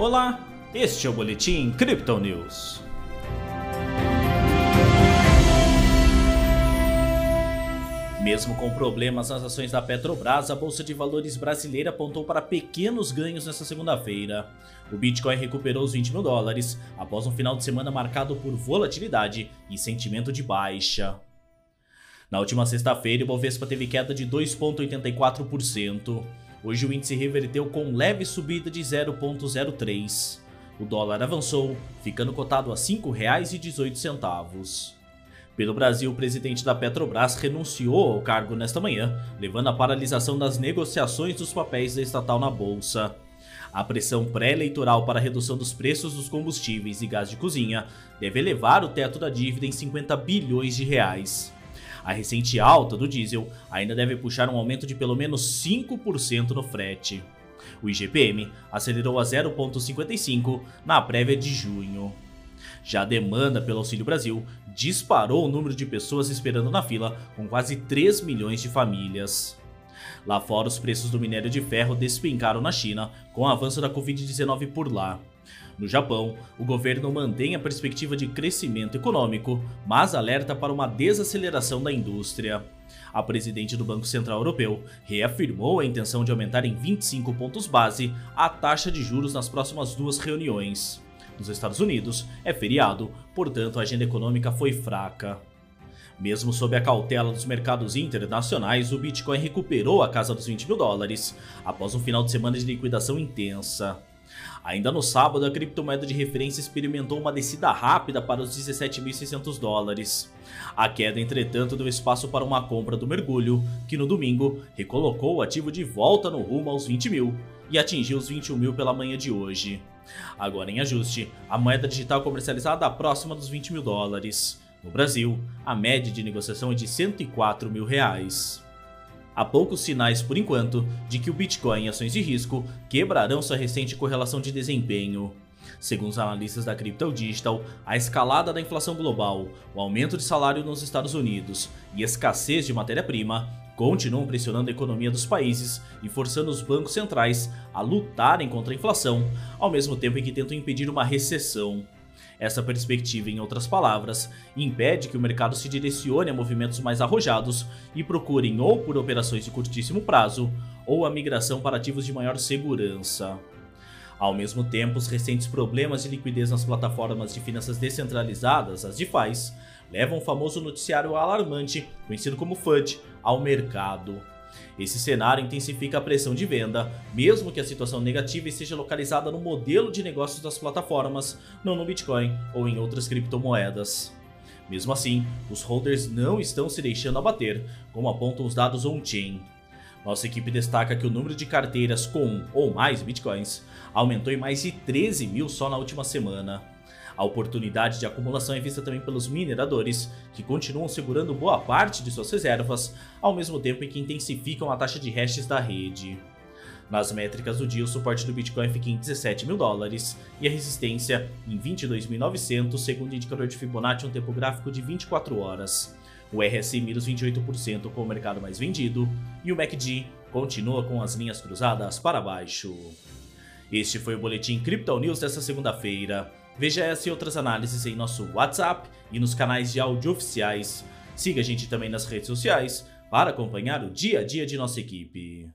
Olá, este é o Boletim Crypto News. Mesmo com problemas nas ações da Petrobras, a Bolsa de Valores brasileira apontou para pequenos ganhos nesta segunda-feira. O Bitcoin recuperou os 20 mil dólares após um final de semana marcado por volatilidade e sentimento de baixa. Na última sexta-feira, o Bovespa teve queda de 2,84%. Hoje o índice reverteu com leve subida de 0,03. O dólar avançou, ficando cotado a R$ 5,18. Pelo Brasil, o presidente da Petrobras renunciou ao cargo nesta manhã, levando à paralisação das negociações dos papéis da estatal na bolsa. A pressão pré-eleitoral para a redução dos preços dos combustíveis e gás de cozinha deve elevar o teto da dívida em 50 bilhões de reais. A recente alta do diesel ainda deve puxar um aumento de pelo menos 5% no frete. O IGPM acelerou a 0,55 na prévia de junho. Já a demanda pelo Auxílio Brasil disparou o número de pessoas esperando na fila, com quase 3 milhões de famílias. Lá fora, os preços do minério de ferro despencaram na China com o avanço da Covid-19 por lá. No Japão, o governo mantém a perspectiva de crescimento econômico, mas alerta para uma desaceleração da indústria. A presidente do Banco Central Europeu reafirmou a intenção de aumentar em 25 pontos base a taxa de juros nas próximas duas reuniões. Nos Estados Unidos, é feriado, portanto a agenda econômica foi fraca. Mesmo sob a cautela dos mercados internacionais, o Bitcoin recuperou a casa dos 20 mil dólares após um final de semana de liquidação intensa. Ainda no sábado, a criptomoeda de referência experimentou uma descida rápida para os 17.600 dólares. A queda, entretanto, deu espaço para uma compra do mergulho, que no domingo recolocou o ativo de volta no rumo aos 20 mil e atingiu os 21 mil pela manhã de hoje. Agora em ajuste, a moeda digital comercializada próxima dos 20 mil dólares. No Brasil, a média de negociação é de 104 mil reais. Há poucos sinais, por enquanto, de que o Bitcoin e ações de risco quebrarão sua recente correlação de desempenho. Segundo os analistas da Crypto Digital, a escalada da inflação global, o aumento de salário nos Estados Unidos e escassez de matéria-prima continuam pressionando a economia dos países e forçando os bancos centrais a lutarem contra a inflação, ao mesmo tempo em que tentam impedir uma recessão. Essa perspectiva, em outras palavras, impede que o mercado se direcione a movimentos mais arrojados e procurem ou por operações de curtíssimo prazo ou a migração para ativos de maior segurança. Ao mesmo tempo, os recentes problemas de liquidez nas plataformas de finanças descentralizadas, as DeFi, levam o famoso noticiário alarmante, conhecido como FUD, ao mercado. Esse cenário intensifica a pressão de venda, mesmo que a situação negativa esteja localizada no modelo de negócios das plataformas, não no Bitcoin ou em outras criptomoedas. Mesmo assim, os holders não estão se deixando abater, como apontam os dados on-chain. Nossa equipe destaca que o número de carteiras com ou mais bitcoins aumentou em mais de 13 mil só na última semana. A oportunidade de acumulação é vista também pelos mineradores, que continuam segurando boa parte de suas reservas, ao mesmo tempo em que intensificam a taxa de hashes da rede. Nas métricas do dia, o suporte do Bitcoin fica em 17 mil dólares e a resistência em 22.900, segundo o indicador de Fibonacci, um tempo gráfico de 24 horas. O RSI mira os 28% com o mercado mais vendido e o MACD continua com as linhas cruzadas para baixo. Este foi o Boletim Crypto News desta segunda-feira. Veja essa e outras análises em nosso WhatsApp e nos canais de áudio oficiais. Siga a gente também nas redes sociais para acompanhar o dia a dia de nossa equipe.